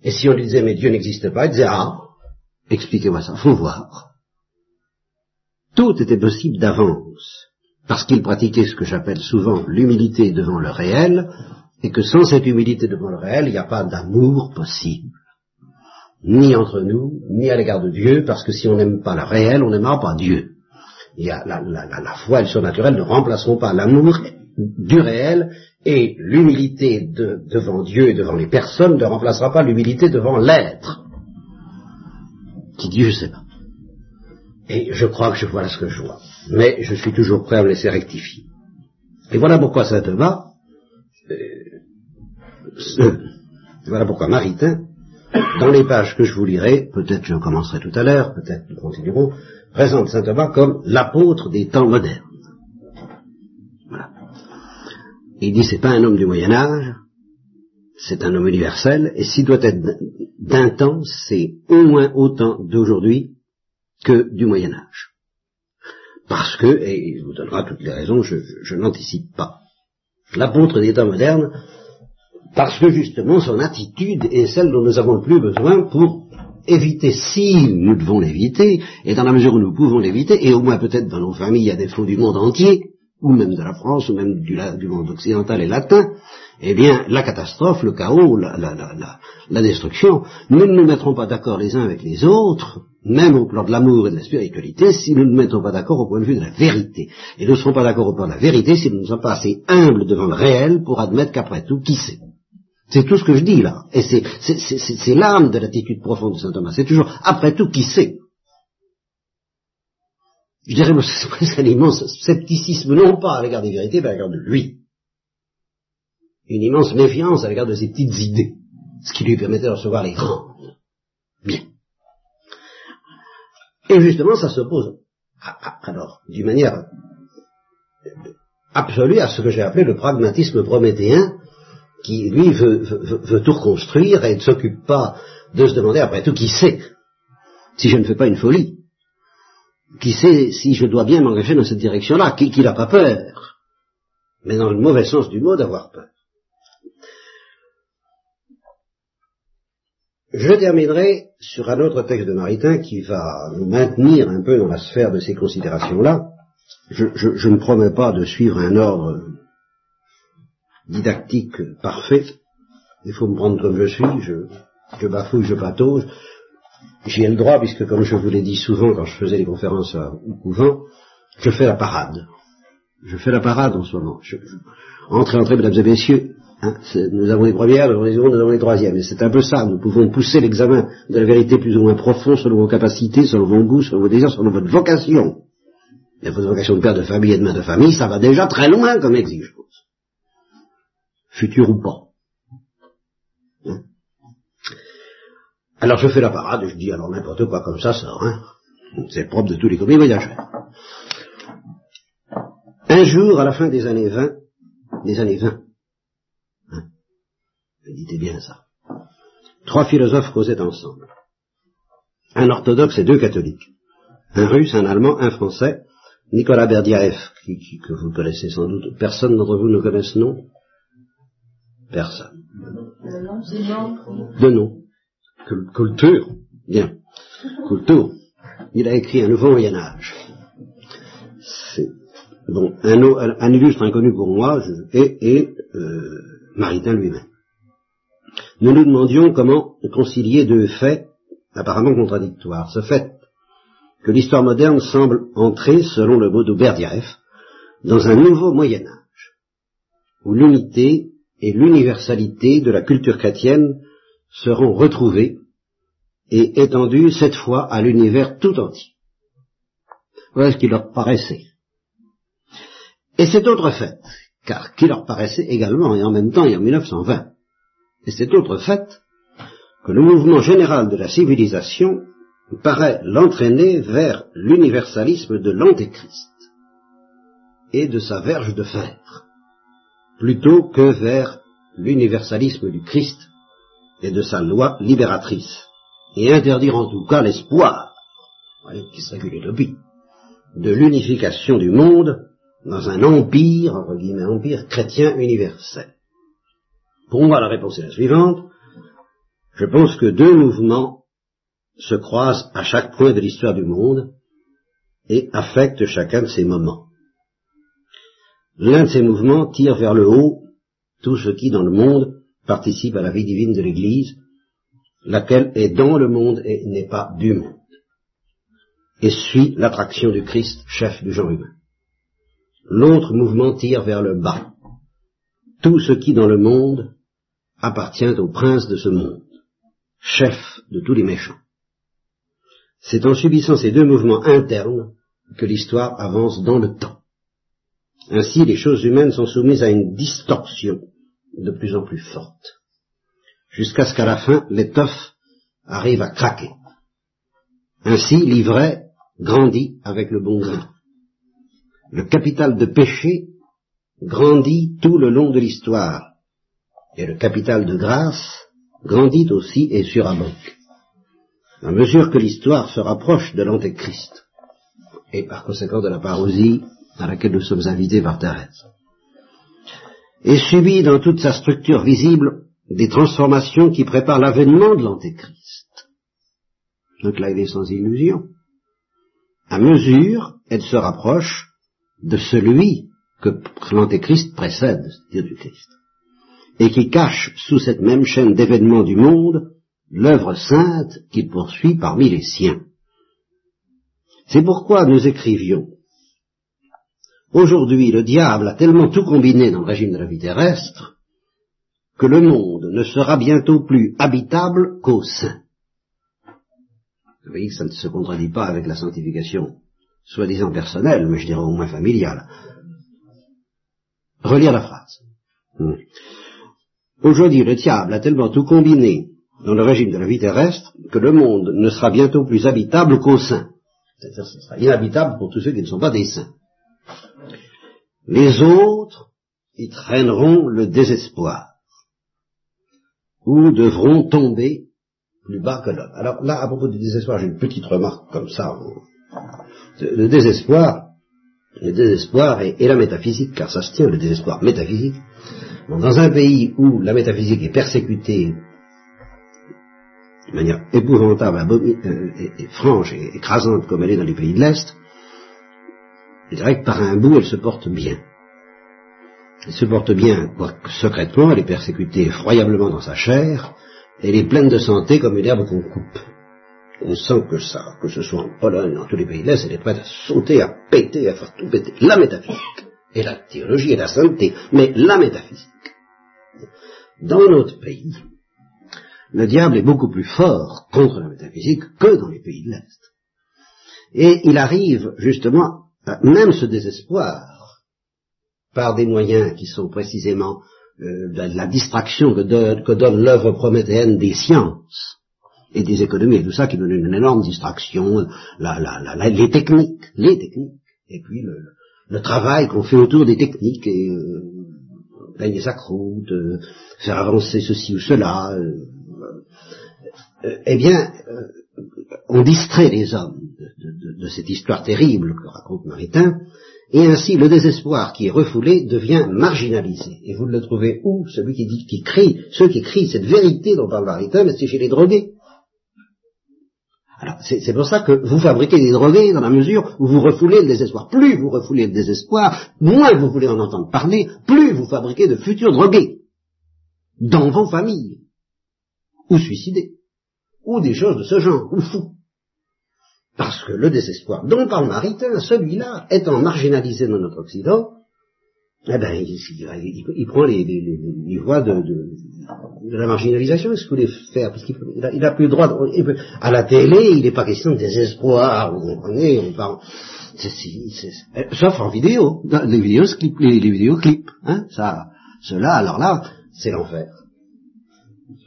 Et si on lui disait mais Dieu n'existe pas, il disait ah, expliquez-moi ça, faut voir. Tout était possible d'avance, parce qu'il pratiquait ce que j'appelle souvent l'humilité devant le réel, et que sans cette humilité devant le réel, il n'y a pas d'amour possible. Ni entre nous, ni à l'égard de Dieu, parce que si on n'aime pas le réel, on n'aimera pas Dieu il y a la, la, foi et le surnaturel ne remplaceront pas l'amour du réel et l'humilité devant Dieu et devant les personnes ne remplacera pas l'humilité devant l'être. Qui dit je sais pas. Et je crois que je vois ce que je vois. Mais je suis toujours prêt à me laisser rectifier. Et voilà pourquoi saint Thomas, euh, voilà pourquoi Maritain, dans les pages que je vous lirai, peut-être je commencerai tout à l'heure, peut-être nous continuerons, présente saint Thomas comme l'apôtre des temps modernes. Voilà. Il dit c'est pas un homme du Moyen Âge, c'est un homme universel, et s'il doit être d'un temps, c'est au moins autant d'aujourd'hui que du Moyen Âge. Parce que, et il vous donnera toutes les raisons, je, je n'anticipe pas. L'apôtre des temps modernes, parce que justement son attitude est celle dont nous avons le plus besoin pour éviter, si nous devons l'éviter, et dans la mesure où nous pouvons l'éviter, et au moins peut-être dans nos familles à défaut du monde entier, ou même de la France, ou même du, monde occidental et latin, eh bien, la catastrophe, le chaos, la, destruction, nous ne nous mettrons pas d'accord les uns avec les autres, même au plan de l'amour et de la spiritualité, si nous ne nous mettons pas d'accord au point de vue de la vérité. Et nous ne serons pas d'accord au point de la vérité si nous ne sommes pas assez humbles devant le réel pour admettre qu'après tout, qui sait c'est tout ce que je dis là. Et c'est l'âme de l'attitude profonde de saint Thomas. C'est toujours, après tout, qui sait? Je dirais, c'est un immense scepticisme, non pas à l'égard des vérités, mais à l'égard de lui. Une immense méfiance à l'égard de ses petites idées, ce qui lui permettait de recevoir les grandes. Bien. Et justement, ça s'oppose, alors, d'une manière absolue à ce que j'ai appelé le pragmatisme prométhéen, qui, lui, veut, tout reconstruire et ne s'occupe pas de se demander, après tout, qui sait si je ne fais pas une folie Qui sait si je dois bien m'engager dans cette direction-là Qui, n'a pas peur Mais dans le mauvais sens du mot, d'avoir peur. Je terminerai sur un autre texte de Maritain qui va nous maintenir un peu dans la sphère de ces considérations-là. Je, je, ne promets pas de suivre un ordre didactique parfait. Il faut me prendre comme je suis, je, je bafouille, je patauge. J'y ai le droit, puisque comme je vous l'ai dit souvent quand je faisais les conférences au couvent, je fais la parade. Je fais la parade en ce moment. Entrez, entrez, mesdames et messieurs. Hein, nous avons les premières, nous avons les secondes, nous avons les troisièmes. Et c'est un peu ça. Nous pouvons pousser l'examen de la vérité plus ou moins profond selon vos capacités, selon vos goûts, selon vos désirs, selon votre vocation. Mais votre vocation de père de famille et de mère de famille, ça va déjà très loin comme exigence futur ou pas. Hein alors je fais la parade, je dis alors n'importe quoi comme ça sort, hein c'est propre de tous les commis voyageurs. Un jour, à la fin des années 20, des années 20, hein, méditez bien ça, trois philosophes causaient ensemble. Un orthodoxe et deux catholiques. Un russe, un allemand, un français, Nicolas Berdiaev, qui, que vous connaissez sans doute. Personne d'entre vous ne connaît ce nom Personne. De nom. Culture. Bien. Culture. il a écrit un nouveau Moyen Âge. bon, un, illustre inconnu pour moi et, euh, Maritain lui-même. Nous nous demandions comment concilier deux faits apparemment contradictoires. Ce fait que l'histoire moderne semble entrer, selon le mot d'Ouberdiev, dans un nouveau Moyen Âge, où l'unité et l'universalité de la culture chrétienne seront retrouvées et étendues cette fois à l'univers tout entier. Voilà ce qui leur paraissait. Et cet autre fait, car qui leur paraissait également et en même temps et en 1920, et cet autre fait, que le mouvement général de la civilisation paraît l'entraîner vers l'universalisme de l'Antéchrist et de sa verge de fer, plutôt que vers l'universalisme du Christ et de sa loi libératrice, et interdire en tout cas l'espoir, qui serait une utopie, de l'unification du monde dans un empire, entre guillemets, empire chrétien universel. Pour moi, la réponse est la suivante. Je pense que deux mouvements se croisent à chaque point de l'histoire du monde et affectent chacun de ces moments. L'un de ces mouvements tire vers le haut tout ce qui, dans le monde, participe à la vie divine de l'Église, laquelle est dans le monde et n'est pas du monde, et suit l'attraction du Christ, chef du genre humain. L'autre mouvement tire vers le bas, tout ce qui, dans le monde, appartient au prince de ce monde, chef de tous les méchants. C'est en subissant ces deux mouvements internes que l'histoire avance dans le temps. Ainsi, les choses humaines sont soumises à une distorsion de plus en plus forte, jusqu'à ce qu'à la fin, l'étoffe arrive à craquer. Ainsi, l'ivraie grandit avec le bon grain. Le capital de péché grandit tout le long de l'histoire, et le capital de grâce grandit aussi et surabonde. À mesure que l'histoire se rapproche de l'Antéchrist, et par conséquent de la parousie à laquelle nous sommes invités par Thérèse, et subit dans toute sa structure visible des transformations qui préparent l'avènement de l'Antéchrist. Donc là, il est sans illusion. À mesure, elle se rapproche de celui que l'Antéchrist précède, c'est-à-dire du Christ et qui cache sous cette même chaîne d'événements du monde l'œuvre sainte qu'il poursuit parmi les siens. C'est pourquoi nous écrivions Aujourd'hui, le diable a tellement tout combiné dans le régime de la vie terrestre que le monde ne sera bientôt plus habitable qu'au sein. Vous voyez que ça ne se contredit pas avec la sanctification soi-disant personnelle, mais je dirais au moins familiale. Relire la phrase. Hmm. Aujourd'hui, le diable a tellement tout combiné dans le régime de la vie terrestre que le monde ne sera bientôt plus habitable qu'aux saints. C'est-à-dire ce sera inhabitable pour tous ceux qui ne sont pas des saints. Les autres y traîneront le désespoir ou devront tomber plus bas que l'homme. Alors là, à propos du désespoir, j'ai une petite remarque comme ça. Le désespoir, le désespoir et, la métaphysique, car ça se tient, le désespoir métaphysique, dans un pays où la métaphysique est persécutée de manière épouvantable, euh, et, franche et écrasante comme elle est dans les pays de l'Est, je dirais que par un bout, elle se porte bien. Elle se porte bien, quoique secrètement, elle est persécutée effroyablement dans sa chair, elle est pleine de santé comme une herbe qu'on coupe. On sent que ça, que ce soit en Pologne, dans tous les pays de l'Est, elle est prête à sauter, à péter, à faire tout péter. La métaphysique, et la théologie et la sainteté, mais la métaphysique. Dans notre pays, le diable est beaucoup plus fort contre la métaphysique que dans les pays de l'Est. Et il arrive justement, même ce désespoir, par des moyens qui sont précisément euh, la, distraction que, donne l'œuvre prométhéenne des sciences et des économies et tout ça, qui donne une énorme distraction, les techniques, les techniques, et puis le, travail qu'on fait autour des techniques, et euh, gagner sa croûte, euh, faire avancer ceci ou cela, euh, eh bien, on distrait les hommes de, cette histoire terrible que raconte Maritain, et ainsi le désespoir qui est refoulé devient marginalisé. Et vous le trouvez où Celui qui dit, qui crie, ceux qui crient cette vérité dont parle Maritain, mais c'est chez les drogués. Voilà, c'est pour ça que vous fabriquez des drogués dans la mesure où vous refoulez le désespoir. Plus vous refoulez le désespoir, moins vous voulez en entendre parler, plus vous fabriquez de futurs drogués dans vos familles, ou suicidés, ou des choses de ce genre, ou fous. Parce que le désespoir dont parle Maritain, celui-là, étant marginalisé dans notre Occident, eh ben, il, prend les, voies de, la marginalisation. Est-ce que vous voulez faire Parce qu'il n'a plus le droit. De, à la télé, il n'est pas question de désespoir. Vous comprenez On parle. sauf en vidéo, les vidéoclips, les, les vidéoclips, hein, ça, cela, alors là, c'est l'enfer.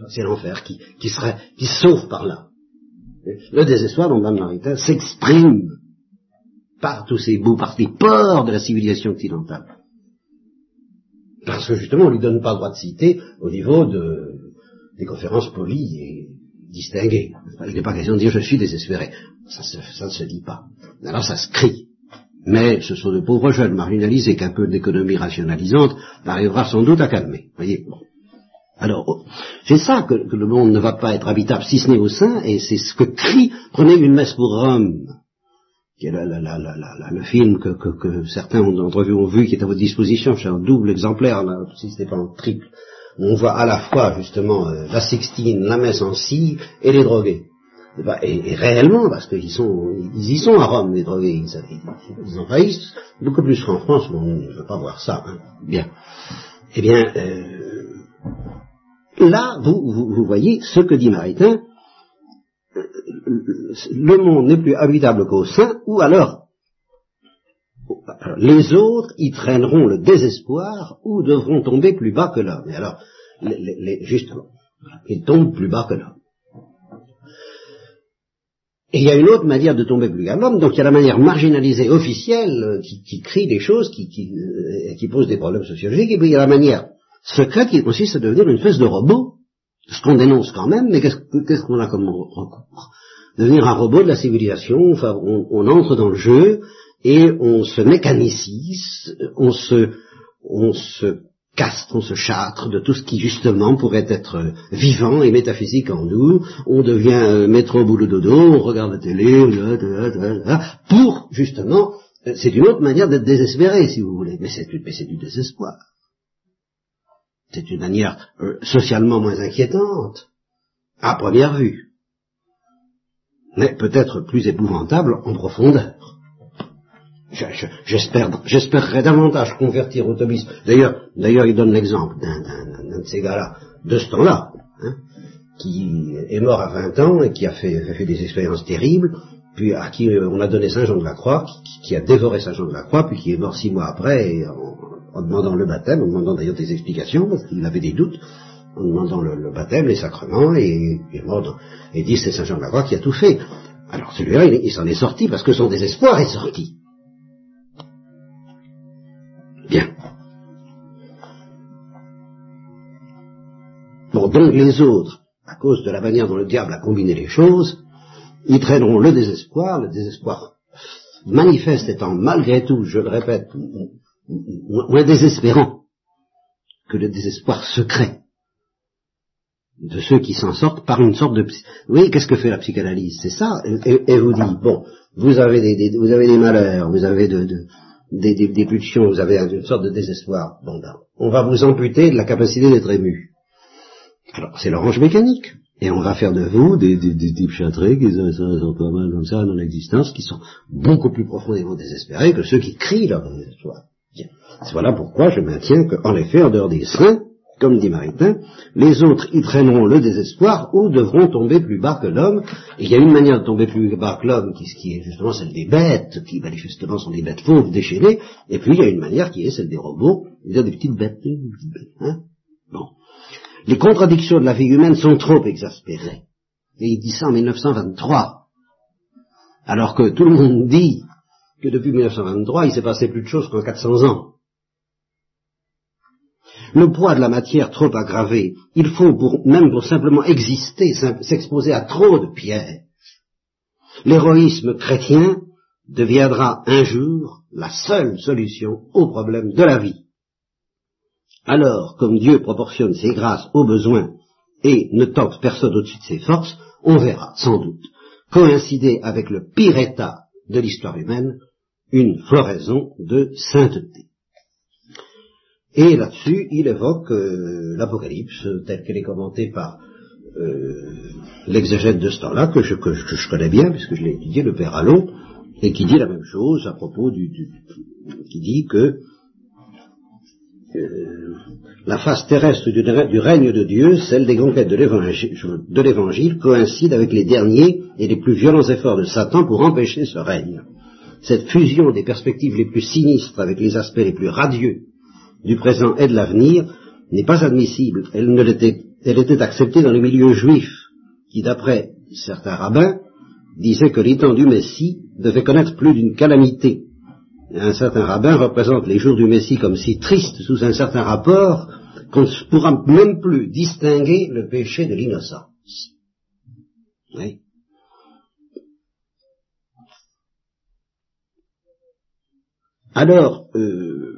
C'est l'enfer qui, qui serait, qui sauve par là. Le désespoir dont Mme Maritain s'exprime par tous ces bouts, par ces ports de la civilisation occidentale. Parce que justement, on lui donne pas le droit de citer au niveau de, des conférences polies et distinguées. Il n'est pas question de dire je suis désespéré. Ça, ça ne se dit pas. Alors ça se crie. Mais ce sont de pauvres jeunes marginalisés qu'un peu d'économie rationalisante arrivera sans doute à calmer. Voyez. Alors, c'est ça que, le monde ne va pas être habitable, si ce n'est au sein, et c'est ce que crie, prenez une messe pour Rome, qui est le film que, certains d'entre vous ont vu, qui est à votre disposition, c'est un double exemplaire, si ce n'est pas en triple, on voit à la fois justement euh, la Sixtine, la messe en scie et les drogués. Et, réellement, parce qu'ils sont, ils y sont à Rome, les drogués, ils, envahissent, beaucoup plus qu'en France, où on ne veut pas voir ça. Hein. Bien. Eh bien, euh, là, vous, voyez ce que dit Maritain, le monde n'est plus habitable qu'au sein, ou alors, les autres y traîneront le désespoir, ou devront tomber plus bas que l'homme. Et alors, justement, ils tombent plus bas que l'homme. Et il y a une autre manière de tomber plus bas que l'homme, donc il y a la manière marginalisée officielle qui, crie des choses, qui, euh, qui, pose des problèmes sociologiques, et puis il y a la manière secrète qui consiste à devenir une espèce de robot, ce qu'on dénonce quand même, mais qu'est-ce qu'on a comme recours? Devenir un robot de la civilisation, enfin, on, entre dans le jeu et on se mécanicise, on se, on se castre, on se châtre de tout ce qui justement pourrait être vivant et métaphysique en nous, on devient euh, métro boulot dodo, on regarde la télé, pour justement, euh, c'est une autre manière d'être désespéré si vous voulez, mais c'est du désespoir. C'est une manière euh, socialement moins inquiétante, à première vue, mais peut-être plus épouvantable en profondeur. J'espérerais davantage convertir au D'ailleurs, d'ailleurs, il donne l'exemple d'un de ces gars-là, de ce temps-là, hein, qui est mort à 20 ans et qui a fait, des expériences terribles, puis à qui on a donné Saint Jean de la Croix, qui, a dévoré Saint Jean de la Croix, puis qui est mort six mois après, demandant le baptême, en demandant d'ailleurs des explications, parce qu'il avait des doutes, en demandant le, baptême, les sacrements, et, et, et dit c'est Saint Jean de la Croix qui a tout fait. Alors celui-là, il, s'en est sorti parce que son désespoir est sorti. Bien. Bon, donc les autres, à cause de la manière dont le diable a combiné les choses, ils traîneront le désespoir, le désespoir manifeste étant malgré tout, je le répète, moins désespérant que le désespoir secret de ceux qui s'en sortent par une sorte de... Oui, qu'est-ce que fait la psychanalyse? C'est ça. Et, vous dit, bon, vous avez des, vous avez des malheurs, vous avez de, des, des, vous avez une sorte de désespoir. Bon, ben, on va vous amputer de la capacité d'être ému. Alors, c'est l'orange mécanique. Et on va faire de vous des, des, des types châtrés qui sont, pas mal comme ça dans l'existence, qui sont beaucoup plus profondément désespérés que ceux qui crient leur désespoir. Voilà pourquoi je maintiens qu'en effet, en dehors des saints, comme dit Maritain, les autres y traîneront le désespoir ou devront tomber plus bas que l'homme. Et il y a une manière de tomber plus bas que l'homme, qui, qui, est justement celle des bêtes, qui manifestement sont des bêtes fauves, déchaînées, et puis il y a une manière qui est celle des robots, des petites bêtes. Hein bon. Les contradictions de la vie humaine sont trop exaspérées. Et il dit ça en 1923. Alors que tout le monde dit que depuis 1923, il s'est passé plus de choses qu'en 400 ans. Le poids de la matière trop aggravé, il faut, pour, même pour simplement exister, s'exposer à trop de pièges. L'héroïsme chrétien deviendra un jour la seule solution au problème de la vie. Alors, comme Dieu proportionne ses grâces aux besoins et ne tente personne au-dessus de ses forces, on verra sans doute coïncider avec le pire état de l'histoire humaine, une floraison de sainteté. Et là-dessus, il évoque euh, l'Apocalypse, telle qu'elle est commentée par euh, l'exégète de ce temps-là, que je, connais bien, puisque je l'ai étudié, le Père Allon, et qui dit la même chose à propos du, qui dit que euh, la face terrestre du, du, règne de Dieu, celle des conquêtes de l'évangile, coïncide avec les derniers et les plus violents efforts de Satan pour empêcher ce règne. Cette fusion des perspectives les plus sinistres avec les aspects les plus radieux du présent et de l'avenir n'est pas admissible. Elle, était acceptée dans les milieux juifs, qui d'après certains rabbins disaient que l'étendue du Messie devait connaître plus d'une calamité. Un certain rabbin représente les jours du Messie comme si tristes sous un certain rapport qu'on ne pourra même plus distinguer le péché de l'innocence. Oui. Alors, euh,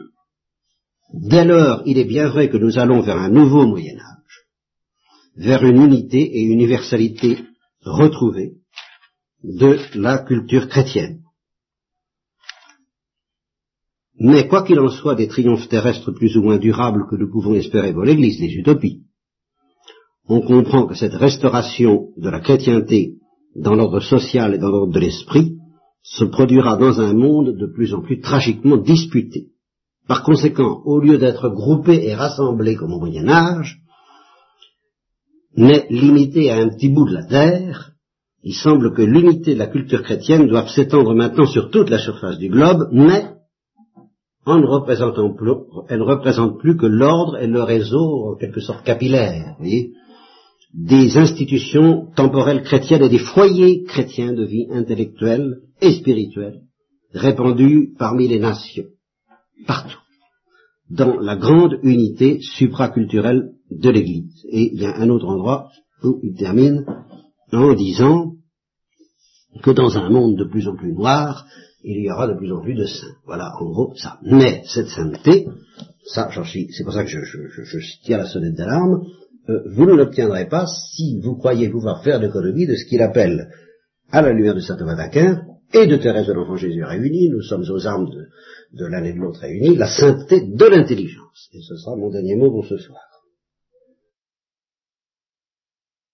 Dès lors, il est bien vrai que nous allons vers un nouveau Moyen Âge, vers une unité et universalité retrouvée de la culture chrétienne. Mais quoi qu'il en soit des triomphes terrestres plus ou moins durables que nous pouvons espérer pour l'Église, les utopies, on comprend que cette restauration de la chrétienté dans l'ordre social et dans l'ordre de l'esprit se produira dans un monde de plus en plus tragiquement disputé. Par conséquent, au lieu d'être groupés et rassemblés comme au Moyen Âge, mais limités à un petit bout de la terre, il semble que l'unité de la culture chrétienne doit s'étendre maintenant sur toute la surface du globe, mais en ne représentant plus, elle ne représente plus que l'ordre et le réseau, en quelque sorte capillaire, des institutions temporelles chrétiennes et des foyers chrétiens de vie intellectuelle et spirituelle répandus parmi les nations partout, dans la grande unité supraculturelle de l'Église. Et il y a un autre endroit où il termine en disant que dans un monde de plus en plus noir, il y aura de plus en plus de saints. Voilà, en gros, ça. Mais cette sainteté, ça, c'est pour ça que je, je, tire la sonnette d'alarme, euh, vous ne l'obtiendrez pas si vous croyez pouvoir faire l'économie de ce qu'il appelle, à la lumière de saint Thomas d'Aquin et de Thérèse de l'Enfant Jésus réunis, nous sommes aux armes de, de l'un et de l'autre réunis, la sainteté de l'intelligence. Et ce sera mon dernier mot pour ce soir.